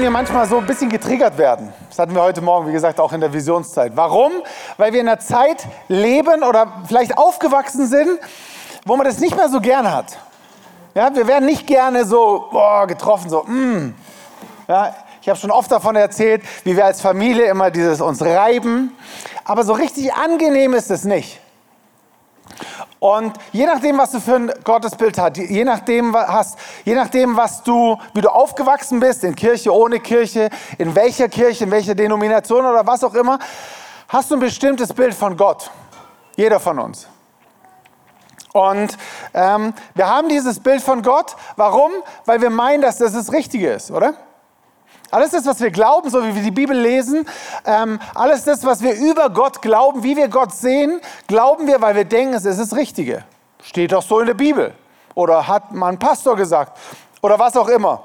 wenn wir manchmal so ein bisschen getriggert werden. Das hatten wir heute Morgen, wie gesagt, auch in der Visionszeit. Warum? Weil wir in einer Zeit leben oder vielleicht aufgewachsen sind, wo man das nicht mehr so gern hat. Ja, wir werden nicht gerne so boah, getroffen, so, mm. ja, ich habe schon oft davon erzählt, wie wir als Familie immer dieses uns reiben. Aber so richtig angenehm ist es nicht. Und je nachdem, was du für ein Gottesbild hast, je nachdem, hast, je nachdem, was du, wie du aufgewachsen bist, in Kirche, ohne Kirche, in welcher Kirche, in welcher Denomination oder was auch immer, hast du ein bestimmtes Bild von Gott. Jeder von uns. Und ähm, wir haben dieses Bild von Gott. Warum? Weil wir meinen, dass das das Richtige ist, oder? Alles das, was wir glauben, so wie wir die Bibel lesen, ähm, alles das, was wir über Gott glauben, wie wir Gott sehen, glauben wir, weil wir denken, es ist das Richtige. Steht doch so in der Bibel. Oder hat mal Pastor gesagt. Oder was auch immer.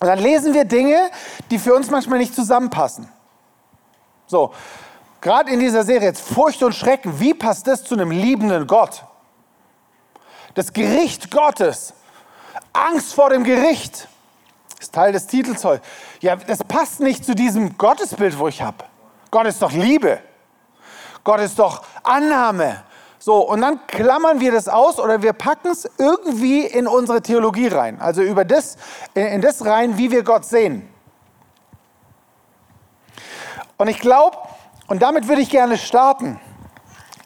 Und dann lesen wir Dinge, die für uns manchmal nicht zusammenpassen. So, gerade in dieser Serie jetzt Furcht und Schrecken, wie passt das zu einem liebenden Gott? Das Gericht Gottes, Angst vor dem Gericht. Ist Teil des Titels heute. Ja, das passt nicht zu diesem Gottesbild, wo ich habe. Gott ist doch Liebe. Gott ist doch Annahme. So, und dann klammern wir das aus oder wir packen es irgendwie in unsere Theologie rein. Also über das, in das rein, wie wir Gott sehen. Und ich glaube, und damit würde ich gerne starten,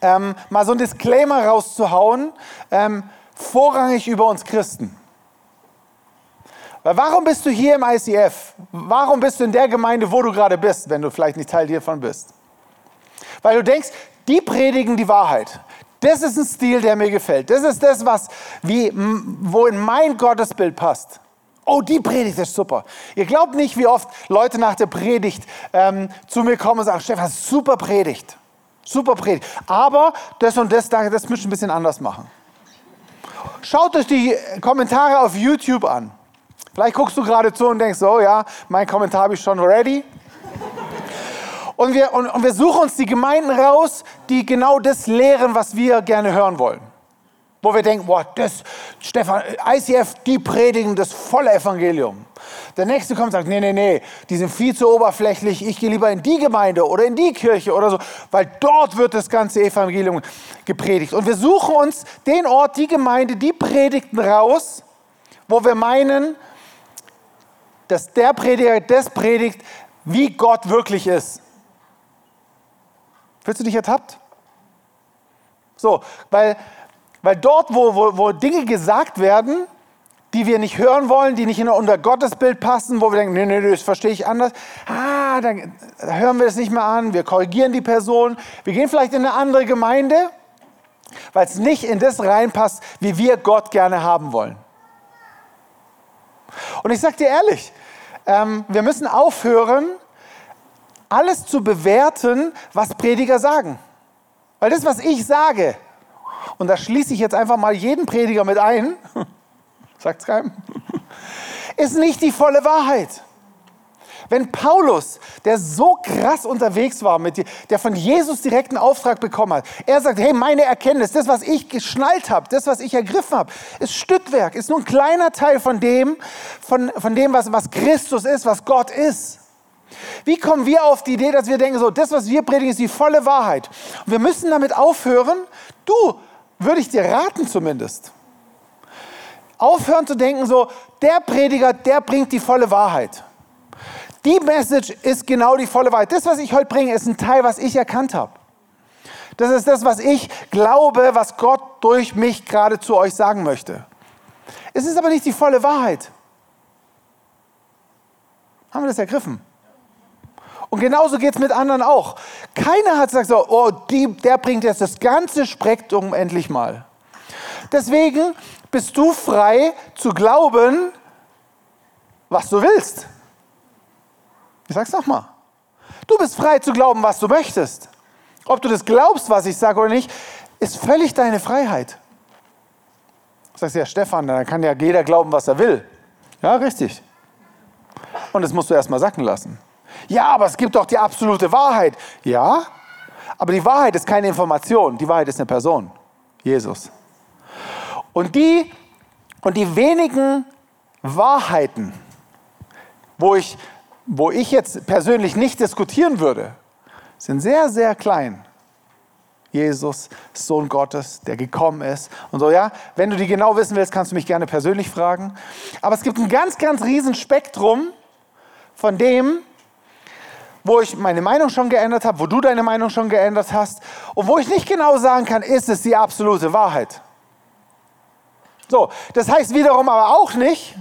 ähm, mal so ein Disclaimer rauszuhauen, ähm, vorrangig über uns Christen. Weil warum bist du hier im ICF? Warum bist du in der Gemeinde, wo du gerade bist, wenn du vielleicht nicht Teil hiervon bist? Weil du denkst, die predigen die Wahrheit. Das ist ein Stil, der mir gefällt. Das ist das, was wie, wo in mein Gottesbild passt. Oh, die Predigt ist super. Ihr glaubt nicht, wie oft Leute nach der Predigt ähm, zu mir kommen und sagen, Stefan, super Predigt. Super Predigt. Aber das und das, das müsst ihr ein bisschen anders machen. Schaut euch die Kommentare auf YouTube an. Vielleicht guckst du gerade zu und denkst, oh ja, mein Kommentar habe ich schon ready. Und wir, und, und wir suchen uns die Gemeinden raus, die genau das lehren, was wir gerne hören wollen. Wo wir denken, boah, das, Stefan, ICF, die predigen das volle Evangelium. Der nächste kommt und sagt, nee, nee, nee, die sind viel zu oberflächlich, ich gehe lieber in die Gemeinde oder in die Kirche oder so, weil dort wird das ganze Evangelium gepredigt. Und wir suchen uns den Ort, die Gemeinde, die Predigten raus, wo wir meinen, dass der Prediger das predigt, wie Gott wirklich ist. Fühlst du dich ertappt? So, weil, weil dort, wo, wo, wo Dinge gesagt werden, die wir nicht hören wollen, die nicht in unser Gottesbild passen, wo wir denken, nee, nee, das verstehe ich anders. Ah, dann hören wir es nicht mehr an, wir korrigieren die Person, wir gehen vielleicht in eine andere Gemeinde, weil es nicht in das reinpasst, wie wir Gott gerne haben wollen. Und ich sage dir ehrlich, ähm, wir müssen aufhören, alles zu bewerten, was Prediger sagen. Weil das, was ich sage, und da schließe ich jetzt einfach mal jeden Prediger mit ein, sagt es keinem, ist nicht die volle Wahrheit. Wenn Paulus, der so krass unterwegs war, mit dir, der von Jesus direkten Auftrag bekommen hat, er sagt, hey, meine Erkenntnis, das, was ich geschnallt habe, das, was ich ergriffen habe, ist Stückwerk, ist nur ein kleiner Teil von dem, von, von dem was, was Christus ist, was Gott ist. Wie kommen wir auf die Idee, dass wir denken, so, das, was wir predigen, ist die volle Wahrheit. Und wir müssen damit aufhören, du, würde ich dir raten zumindest, aufhören zu denken, so, der Prediger, der bringt die volle Wahrheit. Die Message ist genau die volle Wahrheit. Das, was ich heute bringe, ist ein Teil, was ich erkannt habe. Das ist das, was ich glaube, was Gott durch mich gerade zu euch sagen möchte. Es ist aber nicht die volle Wahrheit. Haben wir das ergriffen? Und genauso geht es mit anderen auch. Keiner hat gesagt, so, oh, die, der bringt jetzt das ganze Spektrum endlich mal. Deswegen bist du frei zu glauben, was du willst. Ich sag's nochmal. Du bist frei zu glauben, was du möchtest. Ob du das glaubst, was ich sage oder nicht, ist völlig deine Freiheit. Du sagst ja, Stefan, dann kann ja jeder glauben, was er will. Ja, richtig. Und das musst du erstmal sacken lassen. Ja, aber es gibt doch die absolute Wahrheit. Ja, aber die Wahrheit ist keine Information, die Wahrheit ist eine Person, Jesus. Und die und die wenigen Wahrheiten, wo ich, wo ich jetzt persönlich nicht diskutieren würde, sind sehr, sehr klein. Jesus, Sohn Gottes, der gekommen ist und so, ja. Wenn du die genau wissen willst, kannst du mich gerne persönlich fragen. Aber es gibt ein ganz, ganz riesen Spektrum von dem, wo ich meine Meinung schon geändert habe, wo du deine Meinung schon geändert hast und wo ich nicht genau sagen kann, ist es die absolute Wahrheit. So, das heißt wiederum aber auch nicht,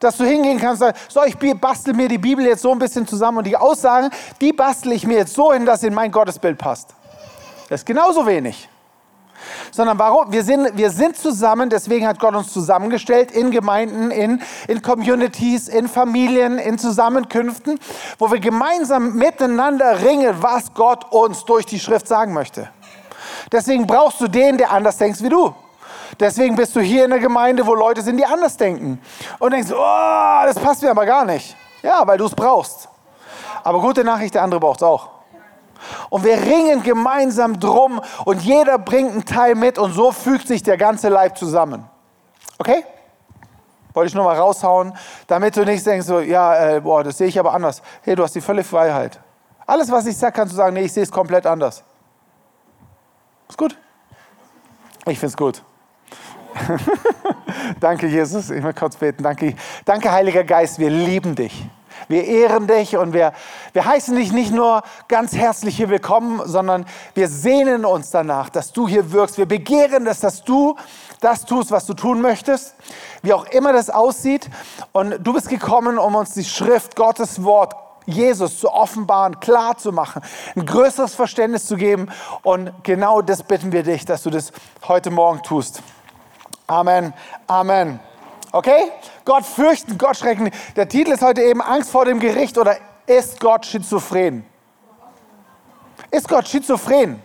dass du hingehen kannst und sagst, so, ich bastel mir die Bibel jetzt so ein bisschen zusammen und die Aussagen, die bastel ich mir jetzt so hin, dass in mein Gottesbild passt. Das ist genauso wenig. Sondern warum? Wir sind, wir sind zusammen, deswegen hat Gott uns zusammengestellt in Gemeinden, in, in Communities, in Familien, in Zusammenkünften, wo wir gemeinsam miteinander ringen, was Gott uns durch die Schrift sagen möchte. Deswegen brauchst du den, der anders denkt wie du. Deswegen bist du hier in der Gemeinde, wo Leute sind, die anders denken. Und denkst, oh, das passt mir aber gar nicht. Ja, weil du es brauchst. Aber gute Nachricht, der andere braucht es auch. Und wir ringen gemeinsam drum und jeder bringt einen Teil mit und so fügt sich der ganze Leib zusammen. Okay? Wollte ich nur mal raushauen, damit du nicht denkst, so, ja, äh, boah, das sehe ich aber anders. Hey, du hast die volle Freiheit. Alles, was ich sage, kannst du sagen, nee, ich sehe es komplett anders. Ist gut? Ich finde es gut. danke, Jesus. Ich möchte kurz beten. Danke, danke, Heiliger Geist. Wir lieben dich. Wir ehren dich und wir, wir heißen dich nicht nur ganz herzlich hier willkommen, sondern wir sehnen uns danach, dass du hier wirkst. Wir begehren es, dass du das tust, was du tun möchtest, wie auch immer das aussieht. Und du bist gekommen, um uns die Schrift, Gottes Wort, Jesus zu offenbaren, klar zu machen, ein größeres Verständnis zu geben. Und genau das bitten wir dich, dass du das heute Morgen tust. Amen. Amen. Okay? Gott fürchten, Gott schrecken. Der Titel ist heute eben Angst vor dem Gericht oder ist Gott schizophren? Ist Gott schizophren?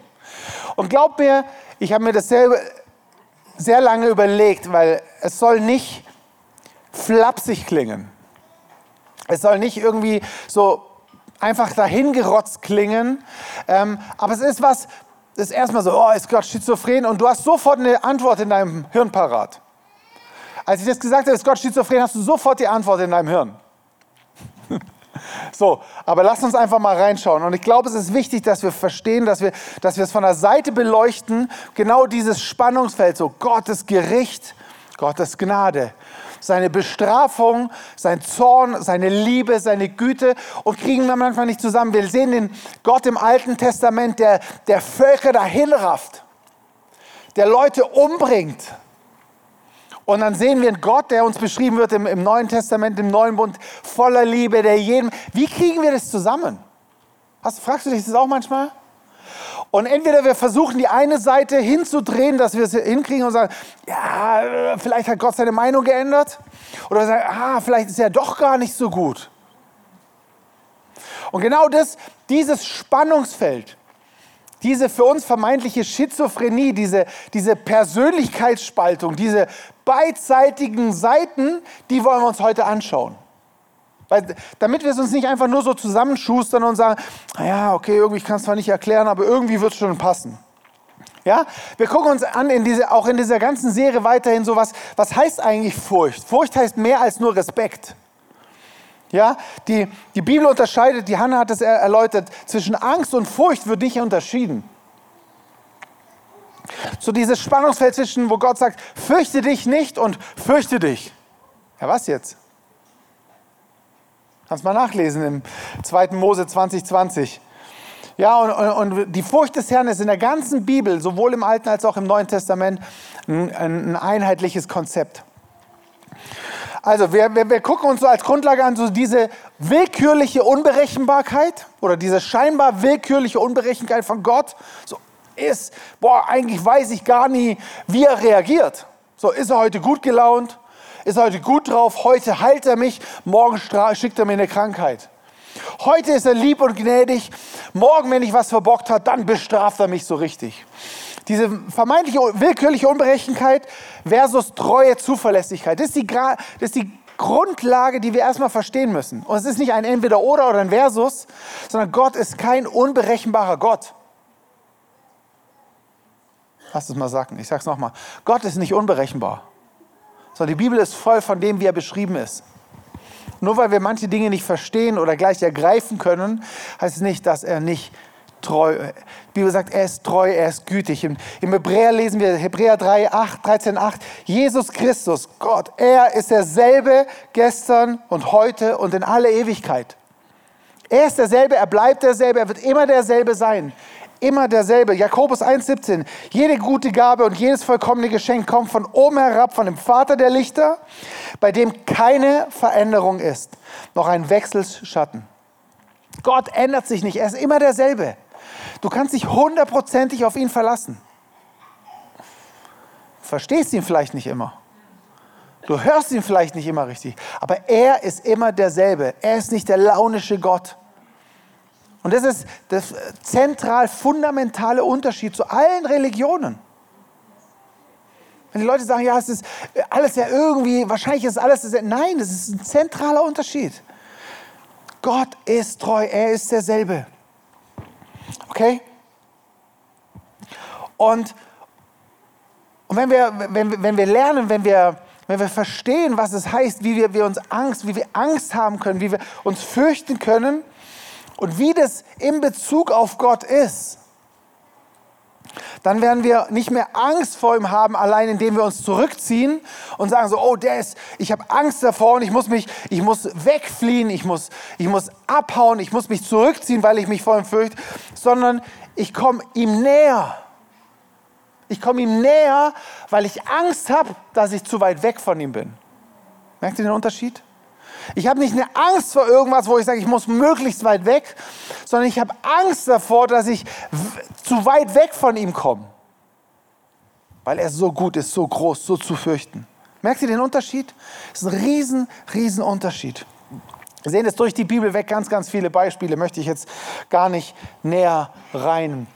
Und glaub mir, ich habe mir das selber sehr lange überlegt, weil es soll nicht flapsig klingen. Es soll nicht irgendwie so einfach dahingerotzt klingen. Ähm, aber es ist was, ist erstmal so, oh, ist Gott schizophren? Und du hast sofort eine Antwort in deinem Hirn parat. Als ich das gesagt habe, ist Gott schizophren, hast du sofort die Antwort in deinem Hirn. so, aber lass uns einfach mal reinschauen. Und ich glaube, es ist wichtig, dass wir verstehen, dass wir, dass wir es von der Seite beleuchten, genau dieses Spannungsfeld, so Gottes Gericht, Gottes Gnade seine Bestrafung, sein Zorn, seine Liebe, seine Güte und kriegen wir manchmal nicht zusammen. Wir sehen den Gott im Alten Testament, der, der Völker dahin rafft, der Leute umbringt. Und dann sehen wir einen Gott, der uns beschrieben wird im, im Neuen Testament, im Neuen Bund, voller Liebe, der jedem. Wie kriegen wir das zusammen? Hast, fragst du dich das auch manchmal? Und entweder wir versuchen die eine Seite hinzudrehen, dass wir es hinkriegen und sagen, ja, vielleicht hat Gott seine Meinung geändert. Oder wir sagen, ah, vielleicht ist er doch gar nicht so gut. Und genau das, dieses Spannungsfeld, diese für uns vermeintliche Schizophrenie, diese, diese Persönlichkeitsspaltung, diese beidseitigen Seiten, die wollen wir uns heute anschauen. Weil, damit wir es uns nicht einfach nur so zusammenschustern und sagen, ja, okay, irgendwie kann es zwar nicht erklären, aber irgendwie wird es schon passen. Ja, wir gucken uns an, in diese, auch in dieser ganzen Serie weiterhin so was, was heißt eigentlich Furcht? Furcht heißt mehr als nur Respekt. Ja, die, die Bibel unterscheidet, die Hanna hat es erläutert, zwischen Angst und Furcht wird nicht unterschieden. So dieses Spannungsfeld zwischen, wo Gott sagt, fürchte dich nicht und fürchte dich. Ja, was jetzt? Kannst mal nachlesen im 2. Mose 2020. Ja, und, und, die Furcht des Herrn ist in der ganzen Bibel, sowohl im Alten als auch im Neuen Testament, ein, ein einheitliches Konzept. Also, wir, wir, wir, gucken uns so als Grundlage an, so diese willkürliche Unberechenbarkeit oder diese scheinbar willkürliche Unberechenbarkeit von Gott. So ist, boah, eigentlich weiß ich gar nie, wie er reagiert. So, ist er heute gut gelaunt? Ist heute gut drauf, heute heilt er mich, morgen schickt er mir eine Krankheit. Heute ist er lieb und gnädig, morgen, wenn ich was verbockt habe, dann bestraft er mich so richtig. Diese vermeintliche willkürliche Unberechenbarkeit versus treue Zuverlässigkeit, das ist, die, das ist die Grundlage, die wir erstmal verstehen müssen. Und es ist nicht ein Entweder-Oder oder ein Versus, sondern Gott ist kein unberechenbarer Gott. Lass es mal sagen, ich sage es nochmal. Gott ist nicht unberechenbar sondern die Bibel ist voll von dem, wie er beschrieben ist. Nur weil wir manche Dinge nicht verstehen oder gleich ergreifen können, heißt es nicht, dass er nicht treu. Die Bibel sagt, er ist treu, er ist gütig. Im, im Hebräer lesen wir Hebräer 3, 8, 13, 8. Jesus Christus, Gott, er ist derselbe gestern und heute und in alle Ewigkeit. Er ist derselbe, er bleibt derselbe, er wird immer derselbe sein. Immer derselbe. Jakobus 1,17. Jede gute Gabe und jedes vollkommene Geschenk kommt von oben herab, von dem Vater der Lichter, bei dem keine Veränderung ist, noch ein Wechselschatten. Gott ändert sich nicht, er ist immer derselbe. Du kannst dich hundertprozentig auf ihn verlassen. Verstehst ihn vielleicht nicht immer. Du hörst ihn vielleicht nicht immer richtig, aber er ist immer derselbe. Er ist nicht der launische Gott. Und das ist der zentral fundamentale Unterschied zu allen Religionen. Wenn die Leute sagen, ja, es ist alles ja irgendwie, wahrscheinlich ist alles, nein, das ist ein zentraler Unterschied. Gott ist treu, er ist derselbe. Okay? Und, und wenn, wir, wenn, wenn wir lernen, wenn wir, wenn wir verstehen, was es heißt, wie wir, wir uns Angst, wie wir Angst haben können, wie wir uns fürchten können und wie das in Bezug auf Gott ist, dann werden wir nicht mehr Angst vor ihm haben, allein indem wir uns zurückziehen und sagen so, oh, der ist, ich habe Angst davor und ich muss mich, ich muss wegfliehen, ich muss, ich muss abhauen, ich muss mich zurückziehen, weil ich mich vor ihm fürchte, sondern ich komme ihm näher. Ich komme ihm näher, weil ich Angst habe, dass ich zu weit weg von ihm bin. Merkt ihr den Unterschied? Ich habe nicht eine Angst vor irgendwas, wo ich sage, ich muss möglichst weit weg, sondern ich habe Angst davor, dass ich zu weit weg von ihm komme. Weil er so gut ist, so groß, so zu fürchten. Merkt ihr den Unterschied? Das ist ein riesen, riesen Unterschied. Wir sehen es durch die Bibel weg, ganz, ganz viele Beispiele, möchte ich jetzt gar nicht näher rein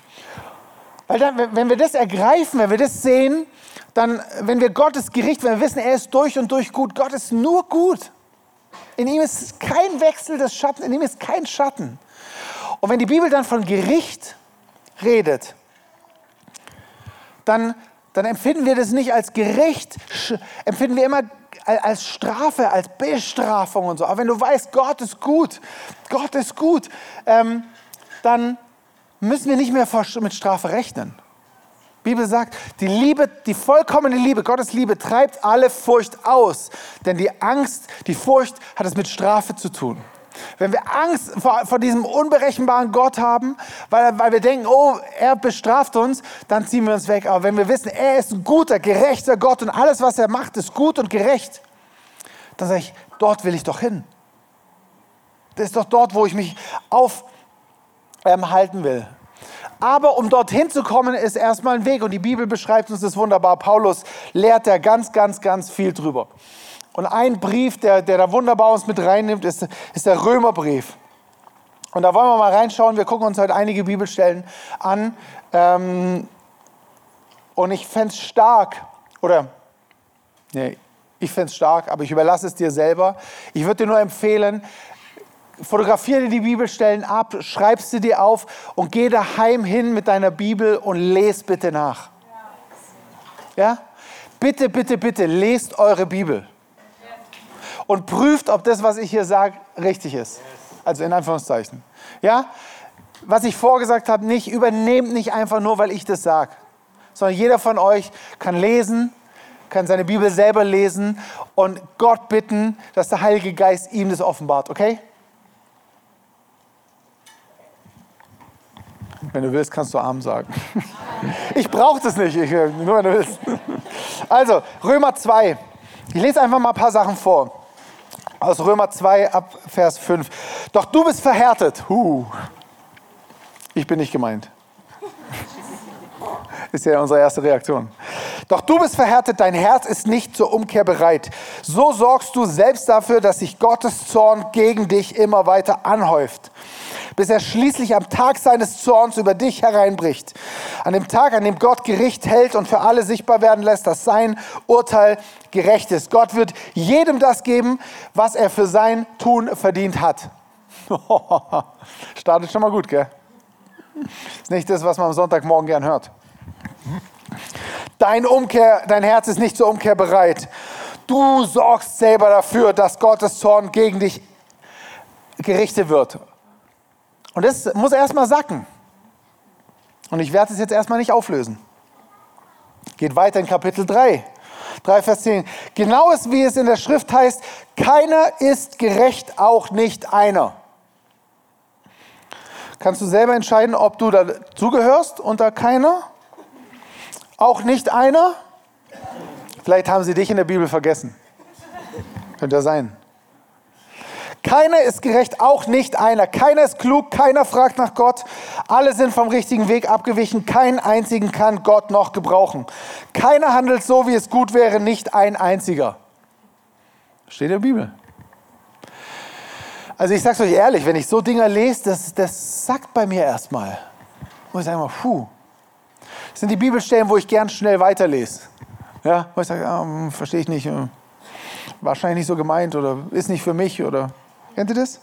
weil dann, wenn wir das ergreifen, wenn wir das sehen, dann, wenn wir Gottes Gericht, wenn wir wissen, er ist durch und durch gut, Gott ist nur gut. In ihm ist kein Wechsel des Schatten, in ihm ist kein Schatten. Und wenn die Bibel dann von Gericht redet, dann, dann empfinden wir das nicht als Gericht, empfinden wir immer als Strafe, als Bestrafung und so. Aber wenn du weißt, Gott ist gut, Gott ist gut, ähm, dann, müssen wir nicht mehr mit Strafe rechnen. Bibel sagt, die Liebe, die vollkommene Liebe, Gottes Liebe treibt alle Furcht aus. Denn die Angst, die Furcht hat es mit Strafe zu tun. Wenn wir Angst vor, vor diesem unberechenbaren Gott haben, weil, weil wir denken, oh, er bestraft uns, dann ziehen wir uns weg. Aber wenn wir wissen, er ist ein guter, gerechter Gott und alles, was er macht, ist gut und gerecht, dann sage ich, dort will ich doch hin. Das ist doch dort, wo ich mich auf, ähm, will. Aber um dorthin zu kommen, ist erstmal ein Weg. Und die Bibel beschreibt uns das wunderbar. Paulus lehrt da ganz, ganz, ganz viel drüber. Und ein Brief, der, der da wunderbar uns mit reinnimmt, ist, ist der Römerbrief. Und da wollen wir mal reinschauen. Wir gucken uns heute einige Bibelstellen an. Ähm, und ich fände es stark, oder, nee, ich fände es stark, aber ich überlasse es dir selber. Ich würde dir nur empfehlen, fotografiere dir die Bibelstellen ab, schreib sie dir auf und geh daheim hin mit deiner Bibel und lese bitte nach. Ja? Bitte, bitte, bitte, lest eure Bibel. Und prüft, ob das, was ich hier sage, richtig ist. Also in Anführungszeichen. Ja? Was ich vorgesagt habe, nicht übernehmt nicht einfach nur, weil ich das sage. Sondern jeder von euch kann lesen, kann seine Bibel selber lesen und Gott bitten, dass der Heilige Geist ihm das offenbart, okay? Wenn du willst, kannst du Arm sagen. Ich brauche das nicht, ich, nur wenn du willst. Also, Römer 2. Ich lese einfach mal ein paar Sachen vor. Aus Römer 2 ab Vers 5. Doch du bist verhärtet. Huh. Ich bin nicht gemeint. Ist ja unsere erste Reaktion. Doch du bist verhärtet, dein Herz ist nicht zur Umkehr bereit. So sorgst du selbst dafür, dass sich Gottes Zorn gegen dich immer weiter anhäuft bis er schließlich am Tag seines Zorns über dich hereinbricht. An dem Tag, an dem Gott Gericht hält und für alle sichtbar werden lässt, dass sein Urteil gerecht ist. Gott wird jedem das geben, was er für sein Tun verdient hat. Startet schon mal gut, gell? Ist nicht das, was man am Sonntagmorgen gern hört. Dein, Umkehr, dein Herz ist nicht zur Umkehr bereit. Du sorgst selber dafür, dass Gottes Zorn gegen dich gerichtet wird. Und das muss erstmal sacken. Und ich werde es jetzt erstmal nicht auflösen. Geht weiter in Kapitel 3. 3, Vers 10. Genau ist, wie es in der Schrift heißt, keiner ist gerecht, auch nicht einer. Kannst du selber entscheiden, ob du dazugehörst unter keiner? Auch nicht einer? Vielleicht haben sie dich in der Bibel vergessen. Könnte ja sein. Keiner ist gerecht, auch nicht einer. Keiner ist klug, keiner fragt nach Gott. Alle sind vom richtigen Weg abgewichen. Keinen einzigen kann Gott noch gebrauchen. Keiner handelt so, wie es gut wäre, nicht ein einziger. Steht in der Bibel. Also ich sage es euch ehrlich, wenn ich so Dinge lese, das, das sagt bei mir erstmal. Und ich sage mal, puh. Das sind die Bibelstellen, wo ich gern schnell weiterlese. Ja, wo ich sage, ah, verstehe ich nicht, äh, wahrscheinlich nicht so gemeint oder ist nicht für mich oder Kennt ihr das?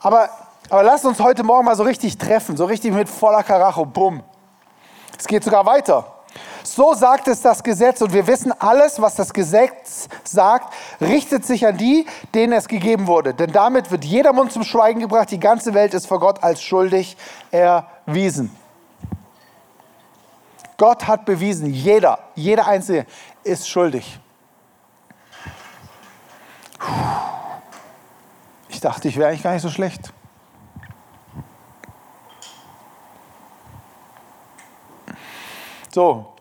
Aber, aber lasst uns heute Morgen mal so richtig treffen, so richtig mit voller Karacho. Bumm. Es geht sogar weiter. So sagt es das Gesetz und wir wissen, alles, was das Gesetz sagt, richtet sich an die, denen es gegeben wurde. Denn damit wird jeder Mund zum Schweigen gebracht. Die ganze Welt ist vor Gott als schuldig erwiesen. Gott hat bewiesen, jeder, jeder Einzelne ist schuldig. Ich dachte, ich wäre eigentlich gar nicht so schlecht. So,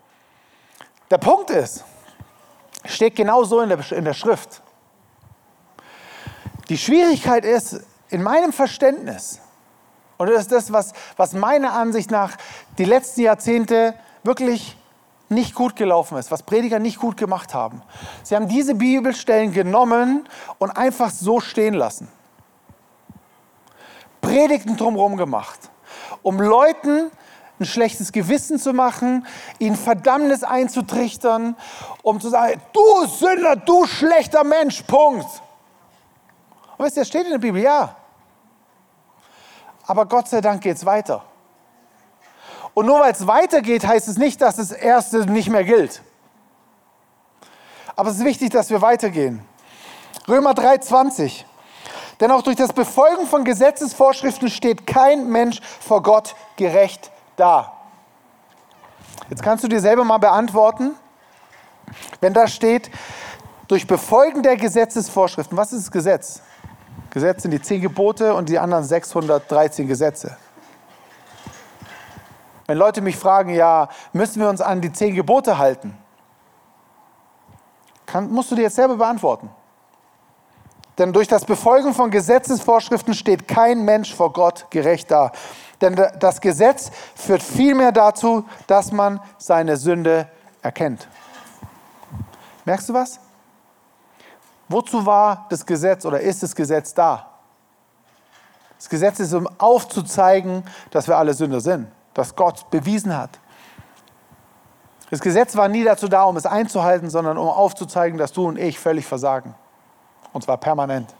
der Punkt ist, steht genau so in der, in der Schrift. Die Schwierigkeit ist, in meinem Verständnis, und das ist das, was, was meiner Ansicht nach die letzten Jahrzehnte wirklich nicht gut gelaufen ist, was Prediger nicht gut gemacht haben. Sie haben diese Bibelstellen genommen und einfach so stehen lassen. Predigten drumherum gemacht, um Leuten ein schlechtes Gewissen zu machen, ihnen Verdammnis einzutrichtern, um zu sagen, du Sünder, du schlechter Mensch, Punkt. Und wisst ihr, das steht in der Bibel, ja. Aber Gott sei Dank geht es weiter. Und nur weil es weitergeht, heißt es nicht, dass das Erste nicht mehr gilt. Aber es ist wichtig, dass wir weitergehen. Römer 3,20. Denn auch durch das Befolgen von Gesetzesvorschriften steht kein Mensch vor Gott gerecht da. Jetzt kannst du dir selber mal beantworten, wenn da steht, durch Befolgen der Gesetzesvorschriften. Was ist das Gesetz? Gesetz sind die zehn Gebote und die anderen 613 Gesetze. Wenn Leute mich fragen, ja, müssen wir uns an die zehn Gebote halten? Kann, musst du dir jetzt selber beantworten. Denn durch das Befolgen von Gesetzesvorschriften steht kein Mensch vor Gott gerecht da. Denn das Gesetz führt vielmehr dazu, dass man seine Sünde erkennt. Merkst du was? Wozu war das Gesetz oder ist das Gesetz da? Das Gesetz ist, um aufzuzeigen, dass wir alle Sünder sind, dass Gott bewiesen hat. Das Gesetz war nie dazu da, um es einzuhalten, sondern um aufzuzeigen, dass du und ich völlig versagen. Und zwar permanent.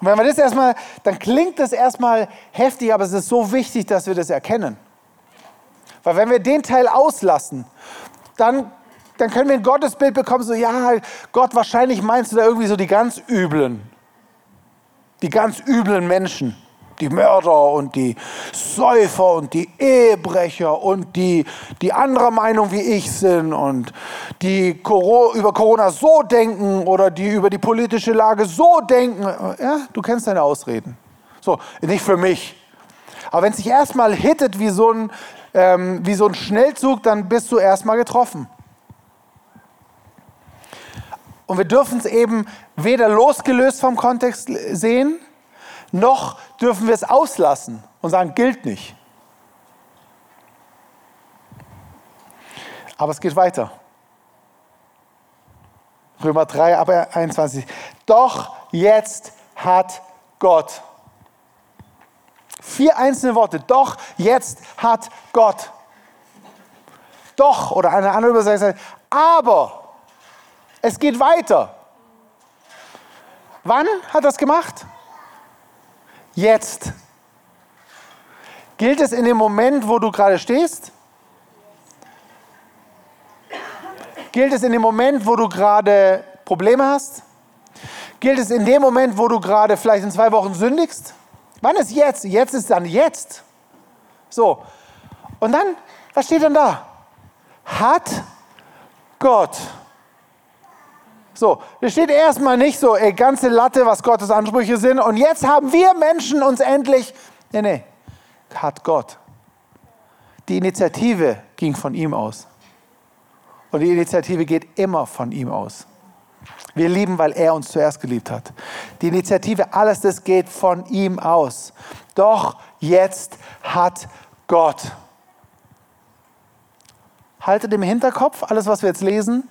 Und wenn wir das erstmal, dann klingt das erstmal heftig, aber es ist so wichtig, dass wir das erkennen. Weil wenn wir den Teil auslassen, dann, dann können wir ein Gottesbild bekommen, so, ja, Gott, wahrscheinlich meinst du da irgendwie so die ganz üblen, die ganz üblen Menschen die Mörder und die Säufer und die Ehebrecher und die, die anderer Meinung wie ich sind und die über Corona so denken oder die über die politische Lage so denken. Ja, du kennst deine Ausreden. So, nicht für mich. Aber wenn es sich erstmal hittet wie so, ein, ähm, wie so ein Schnellzug, dann bist du erstmal getroffen. Und wir dürfen es eben weder losgelöst vom Kontext sehen, noch dürfen wir es auslassen und sagen, gilt nicht. Aber es geht weiter. Römer 3, aber 21. Doch jetzt hat Gott. Vier einzelne Worte. Doch jetzt hat Gott. Doch, oder eine andere Übersetzung, aber es geht weiter. Wann hat das gemacht? Jetzt. Gilt es in dem Moment, wo du gerade stehst? Gilt es in dem Moment, wo du gerade Probleme hast? Gilt es in dem Moment, wo du gerade vielleicht in zwei Wochen sündigst? Wann ist jetzt? Jetzt ist dann jetzt. So. Und dann, was steht dann da? Hat Gott. So, da steht erstmal nicht so, ey, ganze Latte, was Gottes Ansprüche sind. Und jetzt haben wir Menschen uns endlich. Nee, nee. Hat Gott. Die Initiative ging von ihm aus. Und die Initiative geht immer von ihm aus. Wir lieben, weil er uns zuerst geliebt hat. Die Initiative, alles das geht von ihm aus. Doch jetzt hat Gott. Haltet im Hinterkopf alles, was wir jetzt lesen.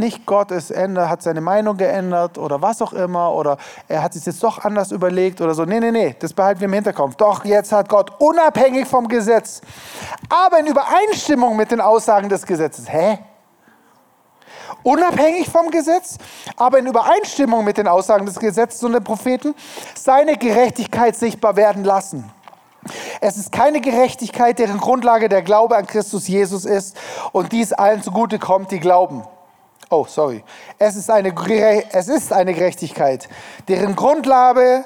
Nicht Gott ist ändert, hat seine Meinung geändert oder was auch immer oder er hat sich jetzt doch anders überlegt oder so. Nee, nee, nee, das behalten wir im Hinterkopf. Doch jetzt hat Gott unabhängig vom Gesetz, aber in Übereinstimmung mit den Aussagen des Gesetzes. Hä? unabhängig vom Gesetz, aber in Übereinstimmung mit den Aussagen des Gesetzes und der Propheten, seine Gerechtigkeit sichtbar werden lassen. Es ist keine Gerechtigkeit, deren Grundlage der Glaube an Christus Jesus ist und dies allen zugute kommt, die glauben. Oh, sorry. Es ist eine, es ist eine Gerechtigkeit, deren Grundlage,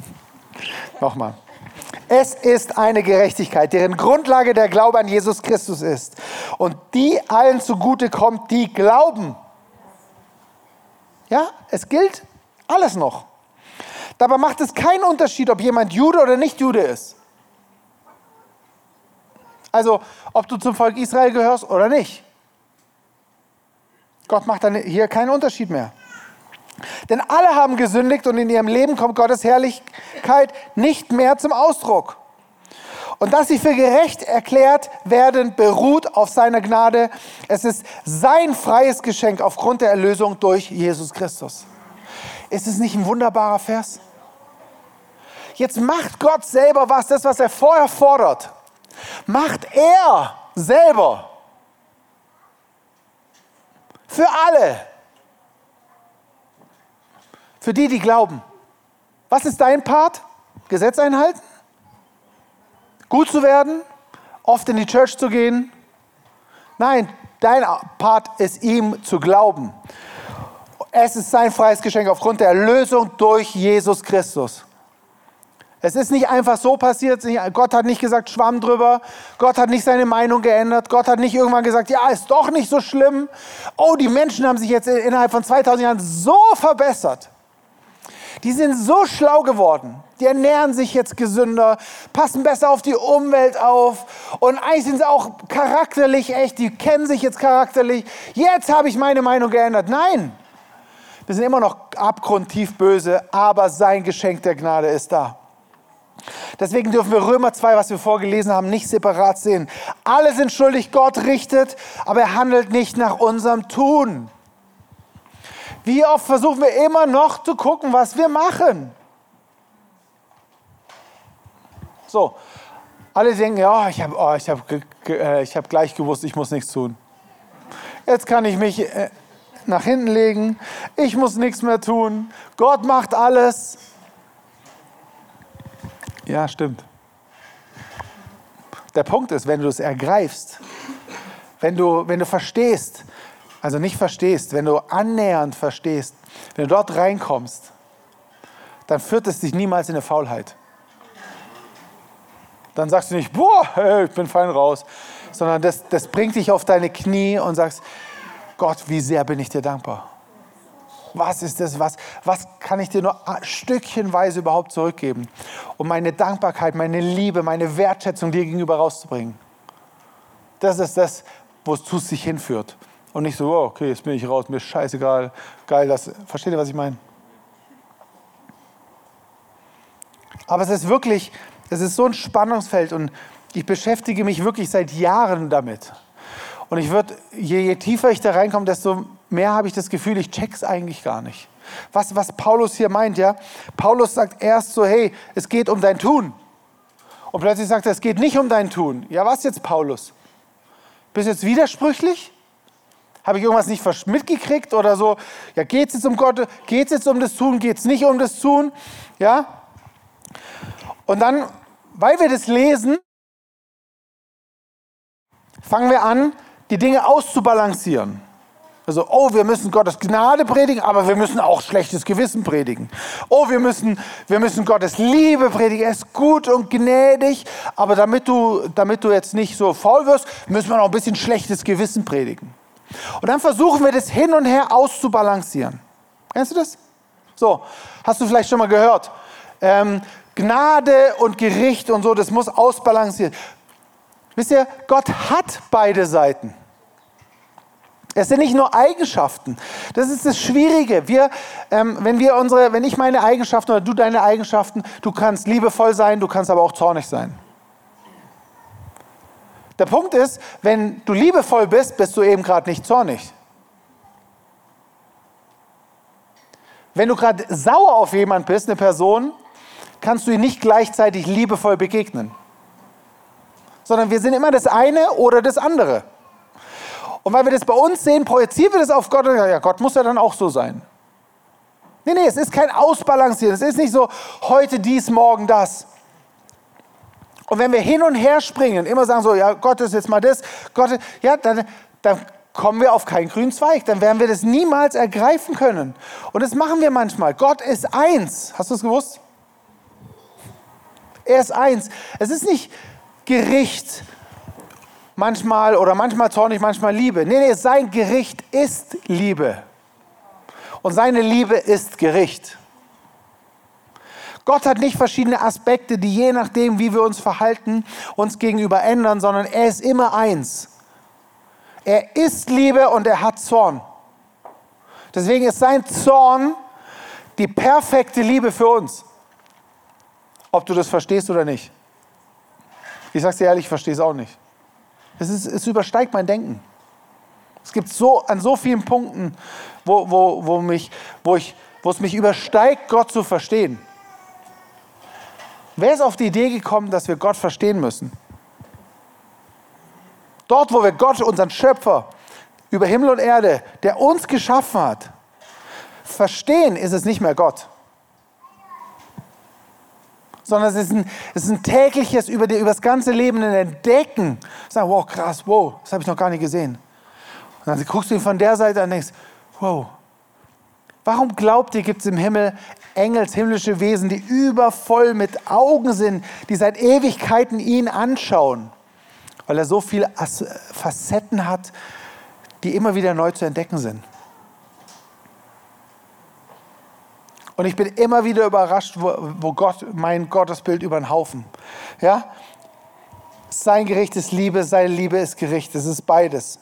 nochmal, es ist eine Gerechtigkeit, deren Grundlage der Glaube an Jesus Christus ist und die allen zugute kommt, die glauben. Ja, es gilt alles noch. Dabei macht es keinen Unterschied, ob jemand Jude oder nicht Jude ist. Also, ob du zum Volk Israel gehörst oder nicht. Gott macht dann hier keinen Unterschied mehr. Denn alle haben gesündigt und in ihrem Leben kommt Gottes Herrlichkeit nicht mehr zum Ausdruck. Und dass sie für gerecht erklärt werden, beruht auf seiner Gnade. Es ist sein freies Geschenk aufgrund der Erlösung durch Jesus Christus. Ist es nicht ein wunderbarer Vers? Jetzt macht Gott selber was, das, was er vorher fordert, macht er selber. Für alle. Für die, die glauben. Was ist dein Part? Gesetz einhalten? Gut zu werden? Oft in die Church zu gehen? Nein, dein Part ist ihm zu glauben. Es ist sein freies Geschenk aufgrund der Erlösung durch Jesus Christus. Es ist nicht einfach so passiert. Gott hat nicht gesagt, schwamm drüber. Gott hat nicht seine Meinung geändert. Gott hat nicht irgendwann gesagt, ja, ist doch nicht so schlimm. Oh, die Menschen haben sich jetzt innerhalb von 2000 Jahren so verbessert. Die sind so schlau geworden. Die ernähren sich jetzt gesünder, passen besser auf die Umwelt auf. Und eigentlich sind sie auch charakterlich echt. Die kennen sich jetzt charakterlich. Jetzt habe ich meine Meinung geändert. Nein, wir sind immer noch abgrundtief böse, aber sein Geschenk der Gnade ist da. Deswegen dürfen wir Römer 2, was wir vorgelesen haben, nicht separat sehen. Alle sind schuldig, Gott richtet, aber er handelt nicht nach unserem Tun. Wie oft versuchen wir immer noch zu gucken, was wir machen? So, alle denken, ja, ich habe oh, hab, äh, hab gleich gewusst, ich muss nichts tun. Jetzt kann ich mich äh, nach hinten legen, ich muss nichts mehr tun, Gott macht alles. Ja, stimmt. Der Punkt ist, wenn du es ergreifst, wenn du, wenn du verstehst, also nicht verstehst, wenn du annähernd verstehst, wenn du dort reinkommst, dann führt es dich niemals in eine Faulheit. Dann sagst du nicht, boah, hey, ich bin fein raus, sondern das, das bringt dich auf deine Knie und sagst, Gott, wie sehr bin ich dir dankbar. Was ist das? Was, was kann ich dir nur stückchenweise überhaupt zurückgeben, um meine Dankbarkeit, meine Liebe, meine Wertschätzung dir gegenüber rauszubringen? Das ist das, wo es sich hinführt. Und nicht so, oh, okay, jetzt bin ich raus, mir ist scheißegal, geil, das. Versteht ihr, was ich meine? Aber es ist wirklich, es ist so ein Spannungsfeld und ich beschäftige mich wirklich seit Jahren damit. Und ich würde, je, je tiefer ich da reinkomme, desto mehr habe ich das Gefühl, ich check's eigentlich gar nicht. Was, was Paulus hier meint, ja? Paulus sagt erst so, hey, es geht um dein Tun. Und plötzlich sagt er, es geht nicht um dein Tun. Ja, was jetzt, Paulus? Bist du jetzt widersprüchlich? Habe ich irgendwas nicht mitgekriegt oder so? Ja, geht es jetzt um Gott? Geht es jetzt um das Tun? Geht es nicht um das Tun? Ja? Und dann, weil wir das lesen, fangen wir an, die Dinge auszubalancieren. Also, oh, wir müssen Gottes Gnade predigen, aber wir müssen auch schlechtes Gewissen predigen. Oh, wir müssen, wir müssen Gottes Liebe predigen. Er ist gut und gnädig, aber damit du, damit du jetzt nicht so faul wirst, müssen wir noch ein bisschen schlechtes Gewissen predigen. Und dann versuchen wir das hin und her auszubalancieren. Kennst du das? So, hast du vielleicht schon mal gehört. Ähm, Gnade und Gericht und so, das muss ausbalanciert. Wisst ihr, Gott hat beide Seiten. Es sind nicht nur Eigenschaften. Das ist das Schwierige. Wir, ähm, wenn wir unsere, wenn ich meine Eigenschaften oder du deine Eigenschaften, du kannst liebevoll sein, du kannst aber auch zornig sein. Der Punkt ist, wenn du liebevoll bist, bist du eben gerade nicht zornig. Wenn du gerade sauer auf jemand bist, eine Person, kannst du ihm nicht gleichzeitig liebevoll begegnen. Sondern wir sind immer das eine oder das andere. Und weil wir das bei uns sehen, projizieren wir das auf Gott und sagen, ja, Gott muss ja dann auch so sein. Nee, nee, es ist kein Ausbalancieren. Es ist nicht so, heute dies, morgen das. Und wenn wir hin und her springen, immer sagen so, ja, Gott ist jetzt mal das, Gott, ist, ja, dann, dann kommen wir auf keinen grünen Zweig. Dann werden wir das niemals ergreifen können. Und das machen wir manchmal. Gott ist eins. Hast du es gewusst? Er ist eins. Es ist nicht Gericht, manchmal oder manchmal zornig, manchmal Liebe. Nee, nee, sein Gericht ist Liebe. Und seine Liebe ist Gericht. Gott hat nicht verschiedene Aspekte, die je nachdem, wie wir uns verhalten, uns gegenüber ändern, sondern er ist immer eins. Er ist Liebe und er hat Zorn. Deswegen ist sein Zorn die perfekte Liebe für uns. Ob du das verstehst oder nicht. Ich sage dir ehrlich, ich verstehe es auch nicht. Es, ist, es übersteigt mein Denken. Es gibt so an so vielen Punkten, wo, wo, wo, mich, wo, ich, wo es mich übersteigt, Gott zu verstehen. Wer ist auf die Idee gekommen, dass wir Gott verstehen müssen? Dort, wo wir Gott, unseren Schöpfer, über Himmel und Erde, der uns geschaffen hat, verstehen, ist es nicht mehr Gott sondern es ist ein, es ist ein tägliches über, die, über das ganze Leben Entdecken. Sag, wow, krass, wow, das habe ich noch gar nicht gesehen. Und dann guckst du ihn von der Seite an und denkst, wow, warum glaubt ihr, gibt es im Himmel Engels, himmlische Wesen, die übervoll mit Augen sind, die seit Ewigkeiten ihn anschauen? Weil er so viele Facetten hat, die immer wieder neu zu entdecken sind. Und ich bin immer wieder überrascht, wo, wo Gott mein Gottesbild über den Haufen. Ja? Sein Gericht ist Liebe, seine Liebe ist Gericht. Es ist beides.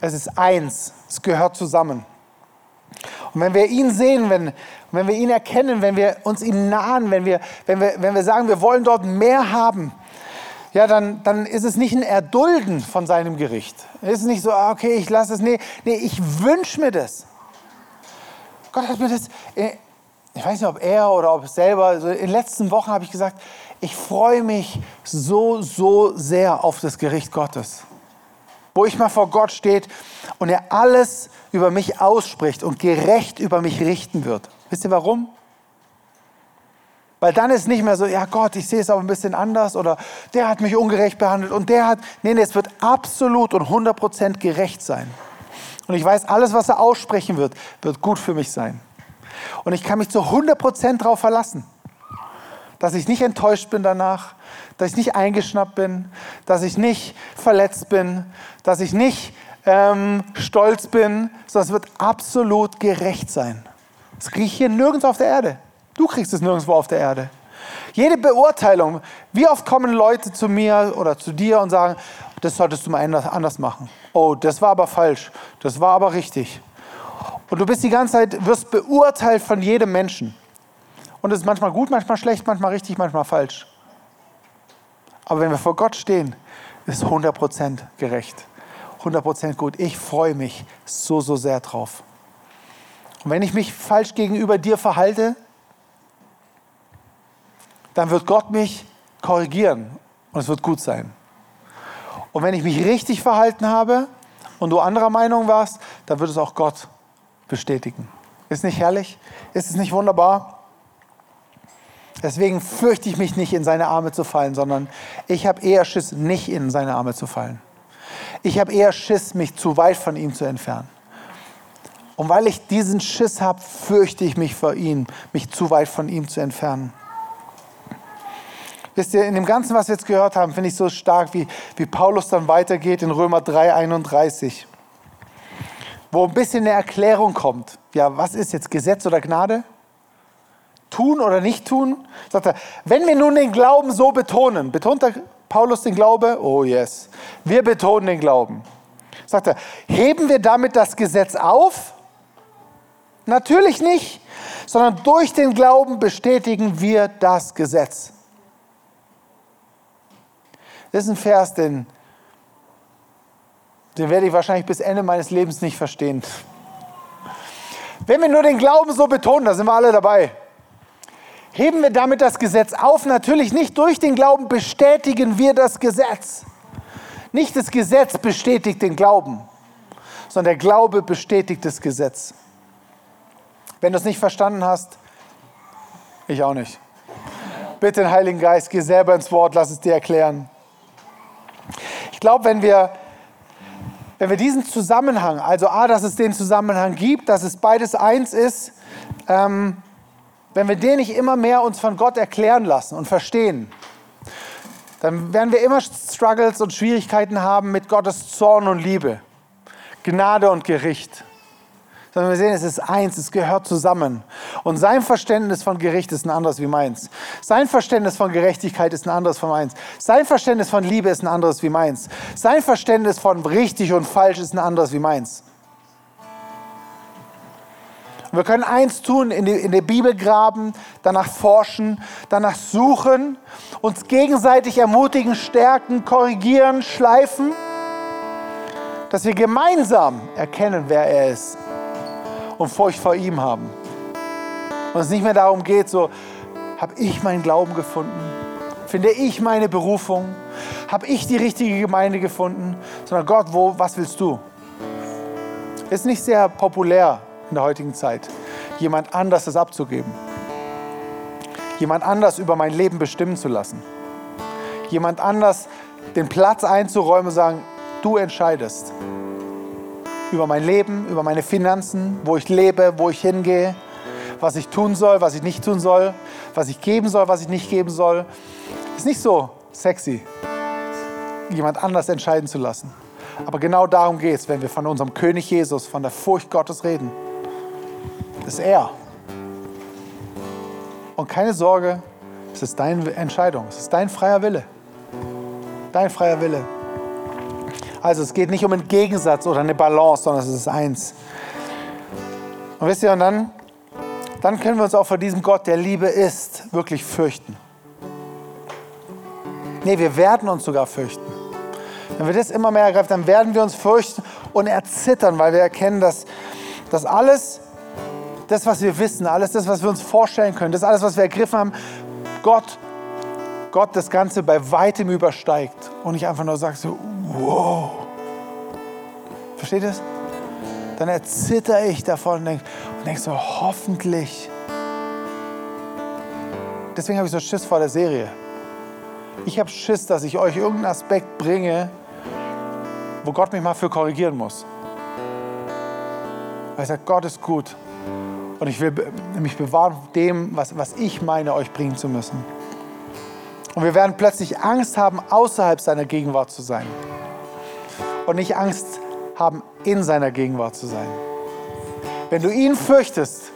Es ist eins. Es gehört zusammen. Und wenn wir ihn sehen, wenn, wenn wir ihn erkennen, wenn wir uns ihm nahen, wenn wir, wenn wir, wenn wir sagen, wir wollen dort mehr haben, ja, dann, dann ist es nicht ein Erdulden von seinem Gericht. Es ist nicht so, ah, okay, ich lasse es. Nee, nee ich wünsche mir das. Gott hat mir das, äh, ich weiß nicht, ob er oder ob selber, also in den letzten Wochen habe ich gesagt, ich freue mich so, so sehr auf das Gericht Gottes. Wo ich mal vor Gott steht und er alles über mich ausspricht und gerecht über mich richten wird. Wisst ihr warum? Weil dann ist nicht mehr so, ja Gott, ich sehe es aber ein bisschen anders oder der hat mich ungerecht behandelt und der hat, nee, nee, es wird absolut und 100% gerecht sein. Und ich weiß, alles, was er aussprechen wird, wird gut für mich sein. Und ich kann mich zu 100% darauf verlassen, dass ich nicht enttäuscht bin danach, dass ich nicht eingeschnappt bin, dass ich nicht verletzt bin, dass ich nicht ähm, stolz bin, sondern es wird absolut gerecht sein. Das kriege ich hier nirgends auf der Erde. Du kriegst es nirgendwo auf der Erde. Jede Beurteilung, wie oft kommen Leute zu mir oder zu dir und sagen, das solltest du mal anders machen. Oh, das war aber falsch, das war aber richtig. Und du bist die ganze Zeit, wirst beurteilt von jedem Menschen. Und es ist manchmal gut, manchmal schlecht, manchmal richtig, manchmal falsch. Aber wenn wir vor Gott stehen, ist 100% gerecht. 100% gut. Ich freue mich so, so sehr drauf. Und wenn ich mich falsch gegenüber dir verhalte, dann wird Gott mich korrigieren und es wird gut sein. Und wenn ich mich richtig verhalten habe und du anderer Meinung warst, dann wird es auch Gott bestätigen. Ist nicht herrlich? Ist es nicht wunderbar? Deswegen fürchte ich mich nicht, in seine Arme zu fallen, sondern ich habe eher Schiss, nicht in seine Arme zu fallen. Ich habe eher Schiss, mich zu weit von ihm zu entfernen. Und weil ich diesen Schiss habe, fürchte ich mich vor ihm, mich zu weit von ihm zu entfernen. Wisst ihr, in dem Ganzen, was wir jetzt gehört haben, finde ich so stark, wie, wie Paulus dann weitergeht in Römer 3, 31, wo ein bisschen eine Erklärung kommt. Ja, was ist jetzt Gesetz oder Gnade? Tun oder nicht tun? Sagt er, wenn wir nun den Glauben so betonen, betont er Paulus den Glaube? Oh yes. Wir betonen den Glauben. Sagt er, heben wir damit das Gesetz auf? Natürlich nicht, sondern durch den Glauben bestätigen wir das Gesetz. Das ist ein Vers, den, den werde ich wahrscheinlich bis Ende meines Lebens nicht verstehen. Wenn wir nur den Glauben so betonen, da sind wir alle dabei. Heben wir damit das Gesetz auf? Natürlich nicht. Durch den Glauben bestätigen wir das Gesetz. Nicht das Gesetz bestätigt den Glauben, sondern der Glaube bestätigt das Gesetz. Wenn du es nicht verstanden hast, ich auch nicht. Bitte den Heiligen Geist, geh selber ins Wort, lass es dir erklären. Ich glaube, wenn wir, wenn wir diesen Zusammenhang, also A, dass es den Zusammenhang gibt, dass es beides eins ist, ähm, wenn wir den nicht immer mehr uns von Gott erklären lassen und verstehen, dann werden wir immer Struggles und Schwierigkeiten haben mit Gottes Zorn und Liebe, Gnade und Gericht sondern wir sehen, es ist eins, es gehört zusammen. Und sein Verständnis von Gericht ist ein anderes wie meins. Sein Verständnis von Gerechtigkeit ist ein anderes von meins. Sein Verständnis von Liebe ist ein anderes wie meins. Sein Verständnis von richtig und falsch ist ein anderes wie meins. Und wir können eins tun, in, die, in der Bibel graben, danach forschen, danach suchen, uns gegenseitig ermutigen, stärken, korrigieren, schleifen, dass wir gemeinsam erkennen, wer er ist und Furcht vor ihm haben. Und es nicht mehr darum geht, so, habe ich meinen Glauben gefunden? Finde ich meine Berufung? Habe ich die richtige Gemeinde gefunden? Sondern Gott, wo, was willst du? Ist nicht sehr populär in der heutigen Zeit, jemand anders das abzugeben. Jemand anders über mein Leben bestimmen zu lassen. Jemand anders den Platz einzuräumen und sagen, du entscheidest über mein Leben, über meine Finanzen, wo ich lebe, wo ich hingehe, was ich tun soll, was ich nicht tun soll, was ich geben soll, was ich nicht geben soll. Ist nicht so sexy, jemand anders entscheiden zu lassen. Aber genau darum geht es, wenn wir von unserem König Jesus, von der Furcht Gottes reden. Das ist er. Und keine Sorge, es ist deine Entscheidung, es ist dein freier Wille. Dein freier Wille. Also es geht nicht um einen Gegensatz oder eine Balance, sondern es ist eins. Und wisst ihr, und dann, dann können wir uns auch vor diesem Gott, der Liebe ist, wirklich fürchten. Nee, wir werden uns sogar fürchten. Wenn wir das immer mehr ergreifen, dann werden wir uns fürchten und erzittern, weil wir erkennen, dass, dass alles, das, was wir wissen, alles das, was wir uns vorstellen können, das alles, was wir ergriffen haben, Gott, Gott das Ganze bei weitem übersteigt. Und ich einfach nur sage so, wow. Versteht ihr das? Dann erzitter ich davon und denke denk so, hoffentlich. Deswegen habe ich so Schiss vor der Serie. Ich habe Schiss, dass ich euch irgendeinen Aspekt bringe, wo Gott mich mal für korrigieren muss. Weil ich sage, Gott ist gut. Und ich will mich bewahren dem, was, was ich meine, euch bringen zu müssen. Und wir werden plötzlich Angst haben, außerhalb seiner Gegenwart zu sein und nicht Angst haben, in seiner Gegenwart zu sein. Wenn du ihn fürchtest,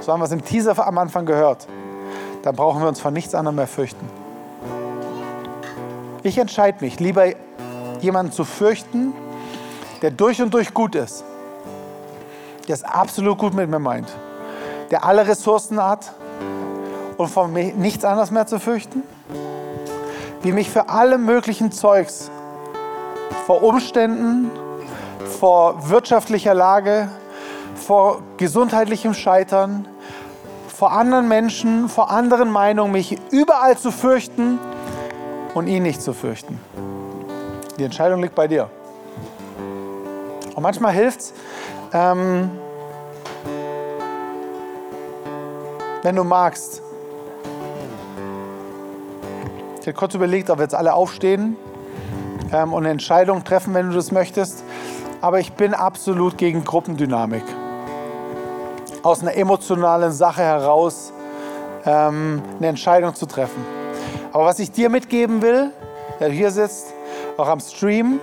so haben wir es im Teaser am Anfang gehört, dann brauchen wir uns von nichts anderem mehr fürchten. Ich entscheide mich, lieber jemanden zu fürchten, der durch und durch gut ist, der es absolut gut mit mir meint, der alle Ressourcen hat und von mir nichts anderes mehr zu fürchten, wie mich für alle möglichen Zeugs vor Umständen, vor wirtschaftlicher Lage, vor gesundheitlichem Scheitern, vor anderen Menschen, vor anderen Meinungen, mich überall zu fürchten und ihn nicht zu fürchten. Die Entscheidung liegt bei dir. Und manchmal hilft es, ähm, wenn du magst. Ich habe kurz überlegt, ob wir jetzt alle aufstehen ähm, und Entscheidungen treffen, wenn du das möchtest. Aber ich bin absolut gegen Gruppendynamik. Aus einer emotionalen Sache heraus ähm, eine Entscheidung zu treffen. Aber was ich dir mitgeben will, der hier sitzt, auch am Stream,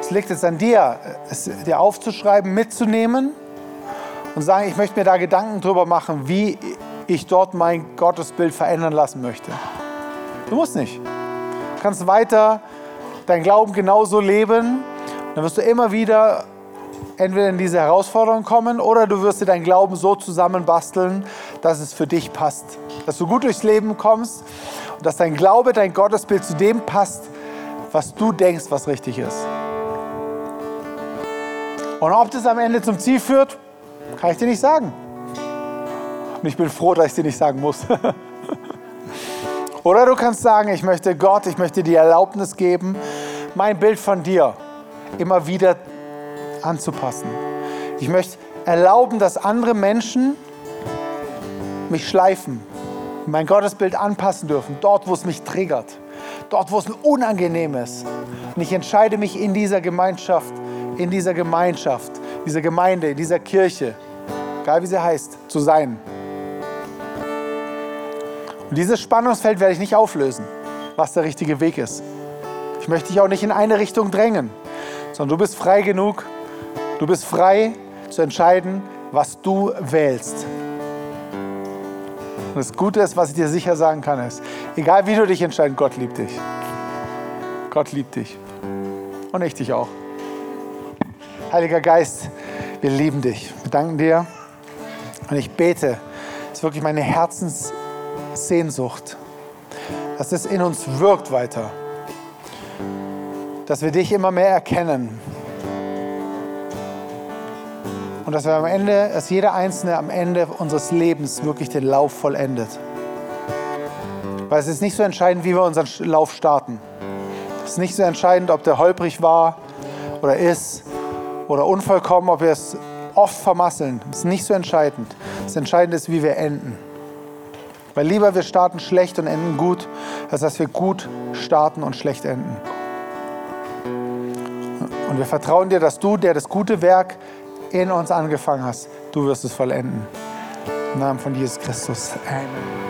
es liegt jetzt an dir, es dir aufzuschreiben, mitzunehmen und sagen, ich möchte mir da Gedanken drüber machen, wie ich dort mein Gottesbild verändern lassen möchte. Du musst nicht. Du kannst weiter dein Glauben genauso leben. Dann wirst du immer wieder entweder in diese Herausforderung kommen oder du wirst dir dein Glauben so zusammenbasteln, dass es für dich passt. Dass du gut durchs Leben kommst und dass dein Glaube, dein Gottesbild zu dem passt, was du denkst, was richtig ist. Und ob das am Ende zum Ziel führt, kann ich dir nicht sagen. Und ich bin froh, dass ich dir nicht sagen muss. Oder du kannst sagen, ich möchte Gott, ich möchte dir Erlaubnis geben, mein Bild von dir immer wieder anzupassen. Ich möchte erlauben, dass andere Menschen mich schleifen, mein Gottesbild anpassen dürfen, dort, wo es mich triggert, dort, wo es unangenehm ist. Und ich entscheide mich in dieser Gemeinschaft, in dieser Gemeinschaft, dieser Gemeinde, in dieser Kirche, egal wie sie heißt, zu sein. Und dieses Spannungsfeld werde ich nicht auflösen, was der richtige Weg ist. Ich möchte dich auch nicht in eine Richtung drängen, sondern du bist frei genug, du bist frei zu entscheiden, was du wählst. Und das Gute ist, was ich dir sicher sagen kann, ist, egal wie du dich entscheidest, Gott liebt dich. Gott liebt dich. Und ich dich auch. Heiliger Geist, wir lieben dich. Wir danken dir. Und ich bete, es ist wirklich meine Herzenssehnsucht, dass es in uns wirkt weiter. Dass wir dich immer mehr erkennen. Und dass wir am Ende, dass jeder Einzelne am Ende unseres Lebens wirklich den Lauf vollendet. Weil es ist nicht so entscheidend, wie wir unseren Lauf starten. Es ist nicht so entscheidend, ob der holprig war oder ist oder unvollkommen, ob wir es oft vermasseln. Das ist nicht so entscheidend. Das Entscheidende ist, wie wir enden. Weil lieber wir starten schlecht und enden gut, als dass wir gut starten und schlecht enden. Und wir vertrauen dir, dass du, der das gute Werk in uns angefangen hast, du wirst es vollenden. Im Namen von Jesus Christus. Amen.